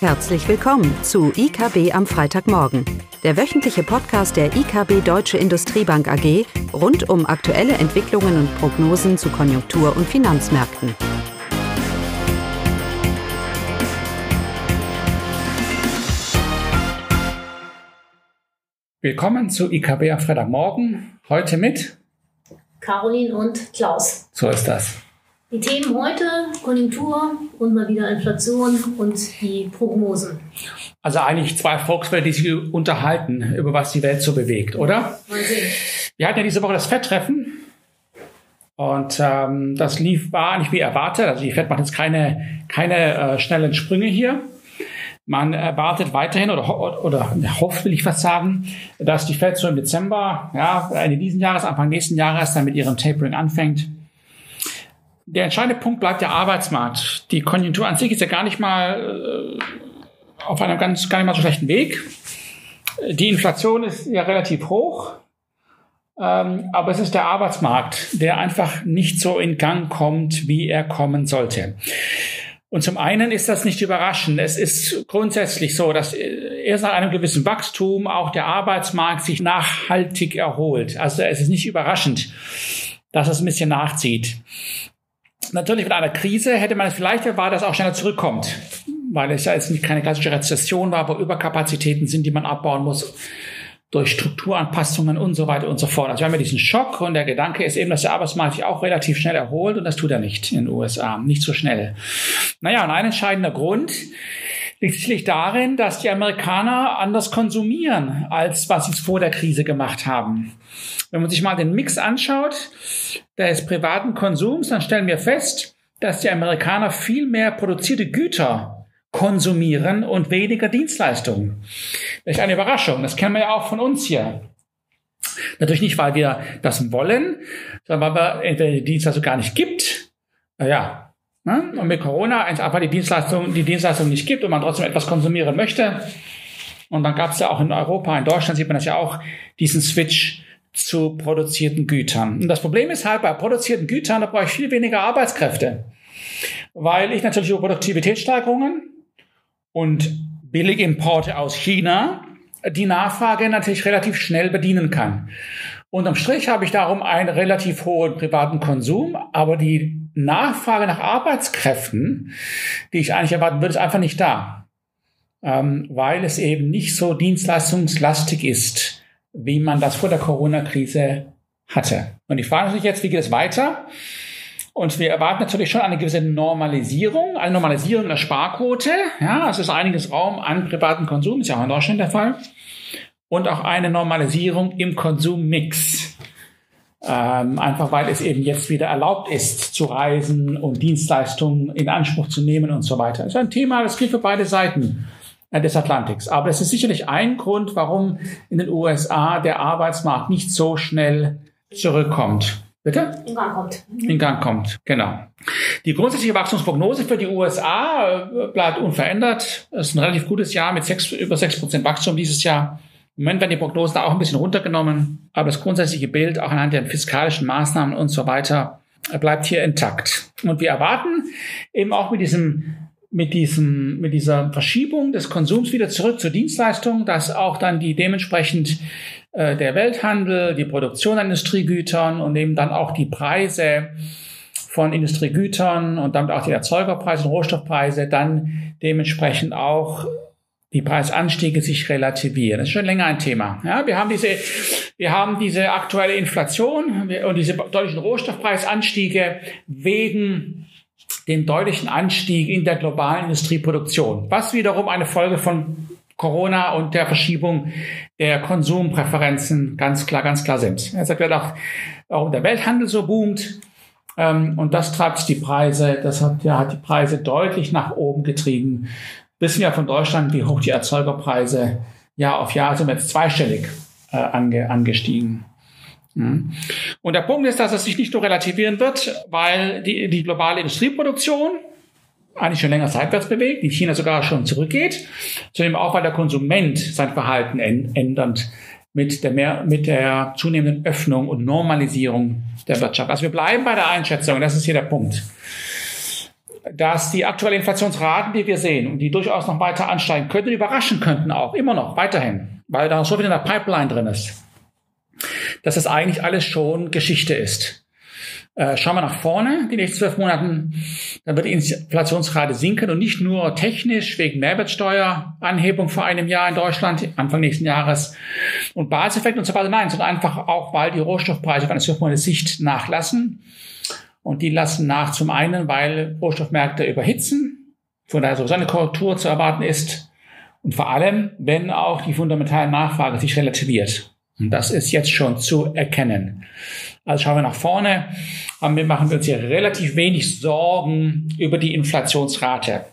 Herzlich willkommen zu IKB am Freitagmorgen, der wöchentliche Podcast der IKB Deutsche Industriebank AG rund um aktuelle Entwicklungen und Prognosen zu Konjunktur- und Finanzmärkten. Willkommen zu IKB am Freitagmorgen. Heute mit Caroline und Klaus. So ist das. Die Themen heute, Konjunktur und mal wieder Inflation und die Prognosen. Also eigentlich zwei Volkswälder, die sich unterhalten, über was die Welt so bewegt, oder? Mal sehen. Wir hatten ja diese Woche das FED-Treffen und ähm, das lief, war nicht wie erwartet. Also die FED macht jetzt keine, keine äh, schnellen Sprünge hier. Man erwartet weiterhin oder, ho oder hofft, will ich fast sagen, dass die Fed so im Dezember, ja, Ende diesen Jahres, Anfang nächsten Jahres dann mit ihrem Tapering anfängt. Der entscheidende Punkt bleibt der Arbeitsmarkt. Die Konjunktur an sich ist ja gar nicht mal äh, auf einem ganz, gar nicht mal so schlechten Weg. Die Inflation ist ja relativ hoch. Ähm, aber es ist der Arbeitsmarkt, der einfach nicht so in Gang kommt, wie er kommen sollte. Und zum einen ist das nicht überraschend. Es ist grundsätzlich so, dass erst nach einem gewissen Wachstum auch der Arbeitsmarkt sich nachhaltig erholt. Also es ist nicht überraschend, dass es ein bisschen nachzieht. Natürlich mit einer Krise hätte man es vielleicht erwartet, dass auch schneller zurückkommt, weil es ja jetzt nicht keine klassische Rezession war, wo Überkapazitäten sind, die man abbauen muss durch Strukturanpassungen und so weiter und so fort. Also wir haben ja diesen Schock und der Gedanke ist eben, dass der Arbeitsmarkt sich auch relativ schnell erholt und das tut er nicht in den USA, nicht so schnell. Naja, und ein entscheidender Grund liegt sicherlich darin, dass die Amerikaner anders konsumieren, als was sie es vor der Krise gemacht haben. Wenn man sich mal den Mix anschaut des privaten Konsums, dann stellen wir fest, dass die Amerikaner viel mehr produzierte Güter konsumieren und weniger Dienstleistungen. Ist eine Überraschung. Das kennen wir ja auch von uns hier. Natürlich nicht, weil wir das wollen, sondern weil wir entweder die Dienstleistung gar nicht gibt. Ja. Ne? Und mit Corona einfach die Dienstleistung, die Dienstleistung nicht gibt und man trotzdem etwas konsumieren möchte. Und dann gab es ja auch in Europa, in Deutschland sieht man das ja auch, diesen Switch zu produzierten Gütern. Und das Problem ist halt, bei produzierten Gütern, da brauche ich viel weniger Arbeitskräfte. Weil ich natürlich über Produktivitätssteigerungen und Billigimporte aus China die Nachfrage natürlich relativ schnell bedienen kann. Unterm Strich habe ich darum einen relativ hohen privaten Konsum, aber die Nachfrage nach Arbeitskräften, die ich eigentlich erwarten würde, ist einfach nicht da, ähm, weil es eben nicht so dienstleistungslastig ist wie man das vor der Corona-Krise hatte. Und die Frage sich jetzt, wie geht es weiter? Und wir erwarten natürlich schon eine gewisse Normalisierung, eine Normalisierung der Sparquote. Ja, es ist einiges Raum an privaten Konsum, ist ja auch in Deutschland der Fall. Und auch eine Normalisierung im Konsummix. Ähm, einfach weil es eben jetzt wieder erlaubt ist, zu reisen und Dienstleistungen in Anspruch zu nehmen und so weiter. Das ist ein Thema, das gilt für beide Seiten. Äh, des Atlantiks. Aber es ist sicherlich ein Grund, warum in den USA der Arbeitsmarkt nicht so schnell zurückkommt. Bitte? In Gang kommt. In Gang kommt, genau. Die grundsätzliche Wachstumsprognose für die USA äh, bleibt unverändert. Es ist ein relativ gutes Jahr mit sechs, über sechs Prozent Wachstum dieses Jahr. Im Moment werden die Prognosen auch ein bisschen runtergenommen, aber das grundsätzliche Bild auch anhand der fiskalischen Maßnahmen und so weiter bleibt hier intakt. Und wir erwarten eben auch mit diesem mit diesem, mit dieser Verschiebung des Konsums wieder zurück zur Dienstleistung, dass auch dann die dementsprechend äh, der Welthandel, die Produktion an Industriegütern und eben dann auch die Preise von Industriegütern und damit auch die Erzeugerpreise und Rohstoffpreise dann dementsprechend auch die Preisanstiege sich relativieren. Das ist schon länger ein Thema. Ja, wir haben diese, wir haben diese aktuelle Inflation und diese deutlichen Rohstoffpreisanstiege wegen den deutlichen Anstieg in der globalen Industrieproduktion, was wiederum eine Folge von Corona und der Verschiebung der Konsumpräferenzen ganz klar, ganz klar sind. Er sagt, auch, auch der Welthandel so boomt, ähm, und das treibt die Preise, das hat, ja, hat die Preise deutlich nach oben getrieben. Wissen wir von Deutschland, wie hoch die Erzeugerpreise Jahr auf Jahr sind jetzt zweistellig äh, ange, angestiegen. Mhm. Und der Punkt ist, dass es sich nicht nur relativieren wird, weil die, die globale Industrieproduktion eigentlich schon länger seitwärts bewegt, in China sogar schon zurückgeht, sondern auch, weil der Konsument sein Verhalten ändert mit der, mehr, mit der zunehmenden Öffnung und Normalisierung der Wirtschaft. Also wir bleiben bei der Einschätzung, das ist hier der Punkt. Dass die aktuellen Inflationsraten, die wir sehen und die durchaus noch weiter ansteigen könnten, überraschen könnten auch immer noch weiterhin, weil da so viel in der Pipeline drin ist, dass das eigentlich alles schon Geschichte ist. Äh, schauen wir nach vorne, die nächsten zwölf Monaten, dann wird die Inflationsrate sinken und nicht nur technisch wegen Mehrwertsteueranhebung vor einem Jahr in Deutschland, Anfang nächsten Jahres und Basiseffekt und so weiter, nein, sondern einfach auch, weil die Rohstoffpreise auf eine zwölf Monate Sicht nachlassen. Und die lassen nach zum einen, weil Rohstoffmärkte überhitzen, von daher sowieso eine Korrektur zu erwarten ist und vor allem, wenn auch die fundamentale Nachfrage sich relativiert. Und das ist jetzt schon zu erkennen. Also schauen wir nach vorne. Wir machen uns hier relativ wenig Sorgen über die Inflationsrate.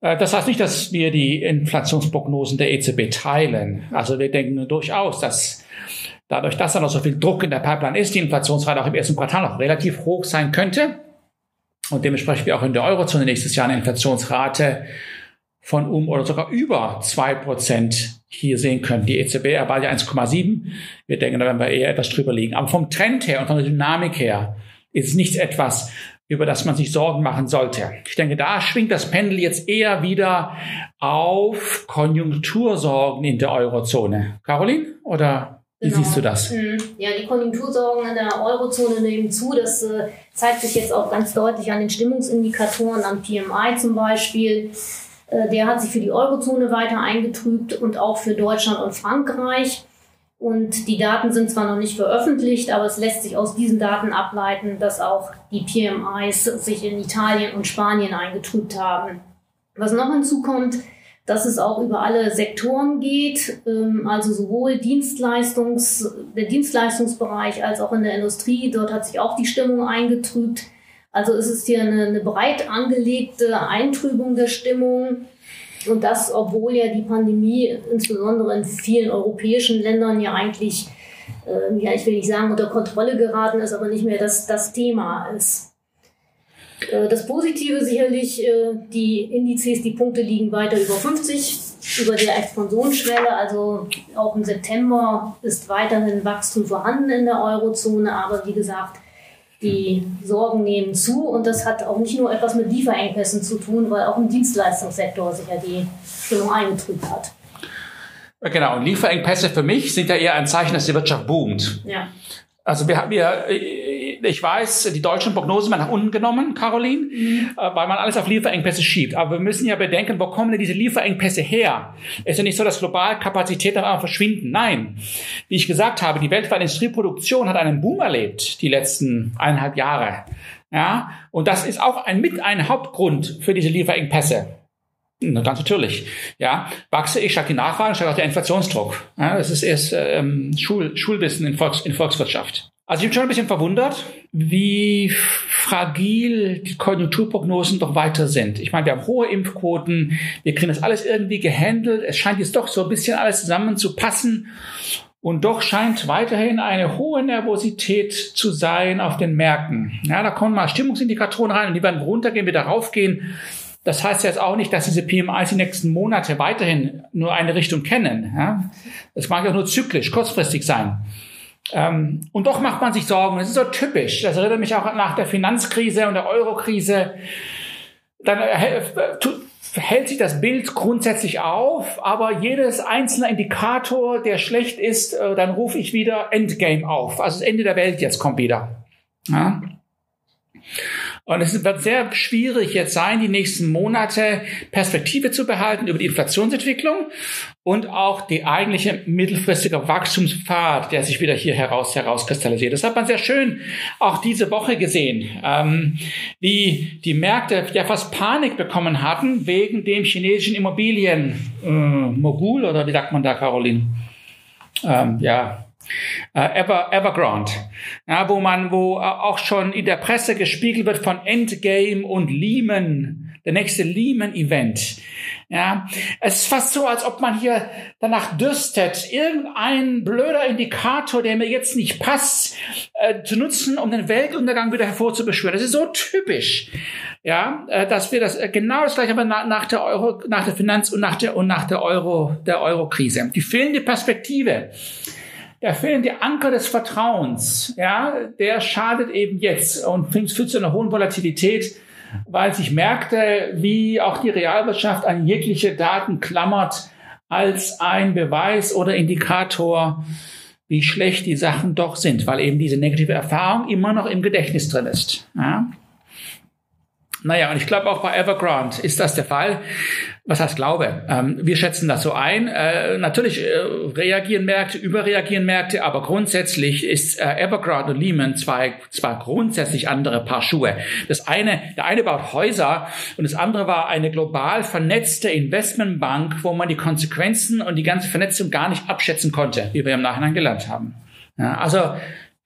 Äh, das heißt nicht, dass wir die Inflationsprognosen der EZB teilen. Also wir denken durchaus, dass dadurch, dass da noch so viel Druck in der Pipeline ist, die Inflationsrate auch im ersten Quartal noch relativ hoch sein könnte. Und dementsprechend wir auch in der Eurozone nächstes Jahr eine Inflationsrate von um oder sogar über zwei Prozent hier sehen können. Die EZB erwartet ja 1,7. Wir denken, da werden wir eher etwas drüber liegen. Aber vom Trend her und von der Dynamik her ist nichts etwas, über das man sich Sorgen machen sollte. Ich denke, da schwingt das Pendel jetzt eher wieder auf Konjunktursorgen in der Eurozone. Caroline, oder wie genau. siehst du das? Mhm. Ja, die Konjunktursorgen in der Eurozone nehmen zu. Das äh, zeigt sich jetzt auch ganz deutlich an den Stimmungsindikatoren, am PMI zum Beispiel. Äh, der hat sich für die Eurozone weiter eingetrübt und auch für Deutschland und Frankreich. Und die Daten sind zwar noch nicht veröffentlicht, aber es lässt sich aus diesen Daten ableiten, dass auch die PMIs sich in Italien und Spanien eingetrübt haben. Was noch hinzukommt, dass es auch über alle Sektoren geht, ähm, also sowohl Dienstleistungs, der Dienstleistungsbereich als auch in der Industrie. Dort hat sich auch die Stimmung eingetrübt. Also es ist hier eine, eine breit angelegte Eintrübung der Stimmung. Und das, obwohl ja die Pandemie insbesondere in vielen europäischen Ländern ja eigentlich, äh, ja, ich will nicht sagen, unter Kontrolle geraten ist, aber nicht mehr das, das Thema ist. Äh, das Positive sicherlich, äh, die Indizes, die Punkte liegen weiter über 50, über der Expansionsschwelle. Also auch im September ist weiterhin Wachstum vorhanden in der Eurozone. Aber wie gesagt, die Sorgen nehmen zu und das hat auch nicht nur etwas mit Lieferengpässen zu tun, weil auch im Dienstleistungssektor sich ja die Stimmung eingetrübt hat. Genau, und Lieferengpässe für mich sind ja eher ein Zeichen, dass die Wirtschaft boomt. Ja. Also wir, wir ich weiß, die deutschen Prognosen werden nach unten genommen, Caroline, mhm. Äh, weil man alles auf Lieferengpässe schiebt. Aber wir müssen ja bedenken, wo kommen denn diese Lieferengpässe her? Es ist ja nicht so, dass global Kapazitäten einfach verschwinden. Nein. Wie ich gesagt habe, die weltweite Industrieproduktion hat einen Boom erlebt, die letzten eineinhalb Jahre. Ja, und das ist auch ein, mit ein Hauptgrund für diese Lieferengpässe. Na, ganz natürlich. Ja, wachse ich, steigt die Nachfrage, steigt auch der Inflationsdruck. Ja, das ist erst ähm, Schul, Schulwissen in, Volks, in Volkswirtschaft. Also ich bin schon ein bisschen verwundert, wie fragil die Konjunkturprognosen doch weiter sind. Ich meine, wir haben hohe Impfquoten, wir kriegen das alles irgendwie gehandelt. Es scheint jetzt doch so ein bisschen alles zusammen zu passen. Und doch scheint weiterhin eine hohe Nervosität zu sein auf den Märkten. Ja, da kommen mal Stimmungsindikatoren rein und die werden runtergehen, wieder raufgehen. Das heißt jetzt auch nicht, dass diese PMIs die nächsten Monate weiterhin nur eine Richtung kennen. Ja, das mag ja nur zyklisch, kurzfristig sein. Ähm, und doch macht man sich Sorgen. Das ist so typisch. Das erinnert mich auch nach der Finanzkrise und der Eurokrise. Dann äh, hält sich das Bild grundsätzlich auf, aber jedes einzelne Indikator, der schlecht ist, äh, dann rufe ich wieder Endgame auf. Also das Ende der Welt jetzt kommt wieder. Ja? Und es wird sehr schwierig jetzt sein, die nächsten Monate Perspektive zu behalten über die Inflationsentwicklung und auch die eigentliche mittelfristige Wachstumspfad, der sich wieder hier heraus herauskristallisiert. Das hat man sehr schön auch diese Woche gesehen, ähm, wie die Märkte ja fast Panik bekommen hatten wegen dem chinesischen Immobilien äh, oder wie sagt man da, Caroline? Ähm, ja, äh, Ever, Evergrande, ja, wo man, wo auch schon in der Presse gespiegelt wird von Endgame und Lehman, der nächste Lehman-Event. Ja, es ist fast so, als ob man hier danach dürstet, irgendein blöder Indikator, der mir jetzt nicht passt, äh, zu nutzen, um den Weltuntergang wieder hervorzubeschwören. Das ist so typisch, ja, äh, dass wir das äh, genau das gleiche haben nach, nach der Euro, nach der Finanz- und nach der und nach der Euro, der Euro-Krise. Die fehlende Perspektive der fehlende Anker des Vertrauens, ja, der schadet eben jetzt und führt zu einer hohen Volatilität weil sich Märkte wie auch die Realwirtschaft an jegliche Daten klammert als ein Beweis oder Indikator, wie schlecht die Sachen doch sind, weil eben diese negative Erfahrung immer noch im Gedächtnis drin ist. Ja? Naja, und ich glaube auch bei Evergrande ist das der Fall. Was heißt Glaube? Ähm, wir schätzen das so ein. Äh, natürlich äh, reagieren Märkte, überreagieren Märkte, aber grundsätzlich ist äh, Evergrande und Lehman zwei, zwei grundsätzlich andere Paar Schuhe. Das eine, der eine baut Häuser und das andere war eine global vernetzte Investmentbank, wo man die Konsequenzen und die ganze Vernetzung gar nicht abschätzen konnte, wie wir im Nachhinein gelernt haben. Ja, also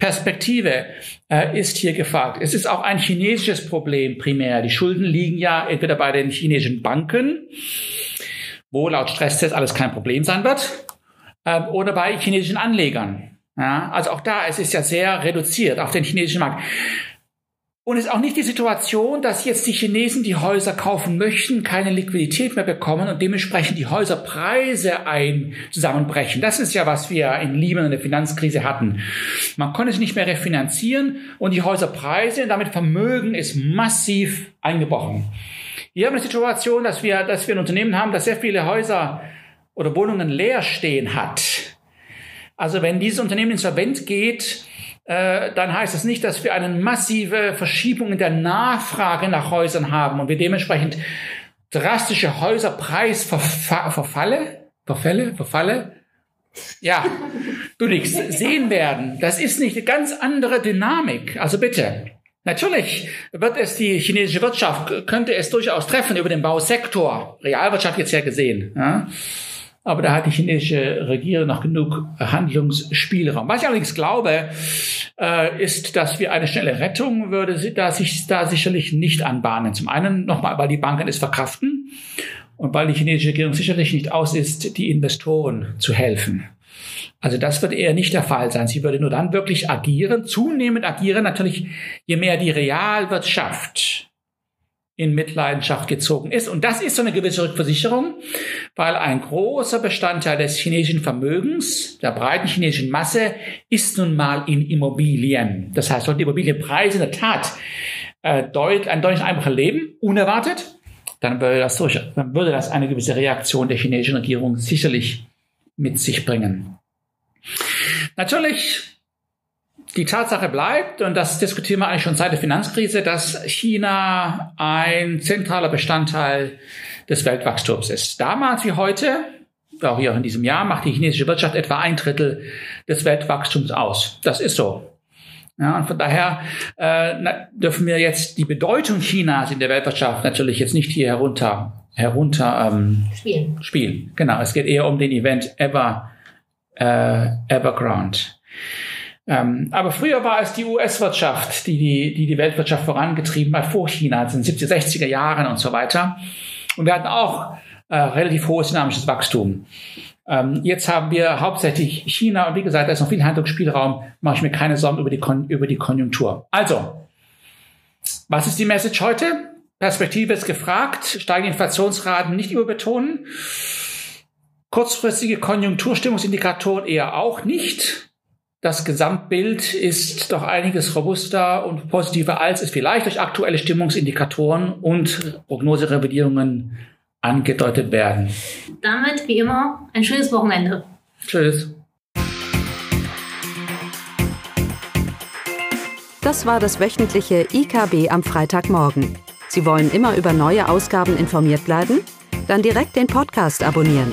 Perspektive äh, ist hier gefragt. Es ist auch ein chinesisches Problem primär. Die Schulden liegen ja entweder bei den chinesischen Banken, wo laut Stresstest alles kein Problem sein wird, äh, oder bei chinesischen Anlegern. Ja, also auch da, es ist ja sehr reduziert auf den chinesischen Markt. Und es ist auch nicht die Situation, dass jetzt die Chinesen, die Häuser kaufen möchten, keine Liquidität mehr bekommen und dementsprechend die Häuserpreise ein zusammenbrechen. Das ist ja, was wir in Lehman in der Finanzkrise hatten. Man konnte es nicht mehr refinanzieren und die Häuserpreise und damit Vermögen ist massiv eingebrochen. Hier haben wir eine Situation, dass wir, dass wir ein Unternehmen haben, das sehr viele Häuser oder Wohnungen leer stehen hat. Also wenn dieses Unternehmen insolvent geht, dann heißt es nicht, dass wir eine massive Verschiebung in der Nachfrage nach Häusern haben und wir dementsprechend drastische Häuserpreisverfalle, Verfälle, Verfalle, ja, du nix, sehen werden. Das ist nicht eine ganz andere Dynamik. Also bitte. Natürlich wird es die chinesische Wirtschaft, könnte es durchaus treffen über den Bausektor, Realwirtschaft jetzt ja gesehen. Ja? Aber da hat die chinesische Regierung noch genug Handlungsspielraum. Was ich allerdings glaube, äh, ist, dass wir eine schnelle Rettung würde da sich da sicherlich nicht anbahnen. Zum einen nochmal, weil die Banken es verkraften und weil die chinesische Regierung sicherlich nicht aus ist, die Investoren zu helfen. Also das wird eher nicht der Fall sein. Sie würde nur dann wirklich agieren, zunehmend agieren, natürlich je mehr die Realwirtschaft in Mitleidenschaft gezogen ist. Und das ist so eine gewisse Rückversicherung, weil ein großer Bestandteil des chinesischen Vermögens, der breiten chinesischen Masse, ist nun mal in Immobilien. Das heißt, die Immobilienpreise in der Tat äh, deut, ein deutlich einfacher leben, unerwartet, dann würde, das durch, dann würde das eine gewisse Reaktion der chinesischen Regierung sicherlich mit sich bringen. Natürlich die Tatsache bleibt, und das diskutieren wir eigentlich schon seit der Finanzkrise, dass China ein zentraler Bestandteil des Weltwachstums ist. Damals wie heute, auch hier in diesem Jahr, macht die chinesische Wirtschaft etwa ein Drittel des Weltwachstums aus. Das ist so. Ja, und von daher äh, na, dürfen wir jetzt die Bedeutung Chinas in der Weltwirtschaft natürlich jetzt nicht hier herunter herunter ähm, spielen. spielen. Genau, es geht eher um den Event Ever äh, Evergrande. Ähm, aber früher war es die US-Wirtschaft, die die, die die Weltwirtschaft vorangetrieben hat, vor China, also in den 70er, 60er Jahren und so weiter. Und wir hatten auch äh, relativ hohes dynamisches Wachstum. Ähm, jetzt haben wir hauptsächlich China und wie gesagt, da ist noch viel Handlungsspielraum, mache ich mir keine Sorgen über die, Kon über die Konjunktur. Also, was ist die Message heute? Perspektive ist gefragt, steigende Inflationsraten nicht überbetonen, kurzfristige Konjunkturstimmungsindikatoren eher auch nicht das Gesamtbild ist doch einiges robuster und positiver, als es vielleicht durch aktuelle Stimmungsindikatoren und Prognoserevidierungen angedeutet werden. Damit, wie immer, ein schönes Wochenende. Tschüss. Das war das wöchentliche IKB am Freitagmorgen. Sie wollen immer über neue Ausgaben informiert bleiben? Dann direkt den Podcast abonnieren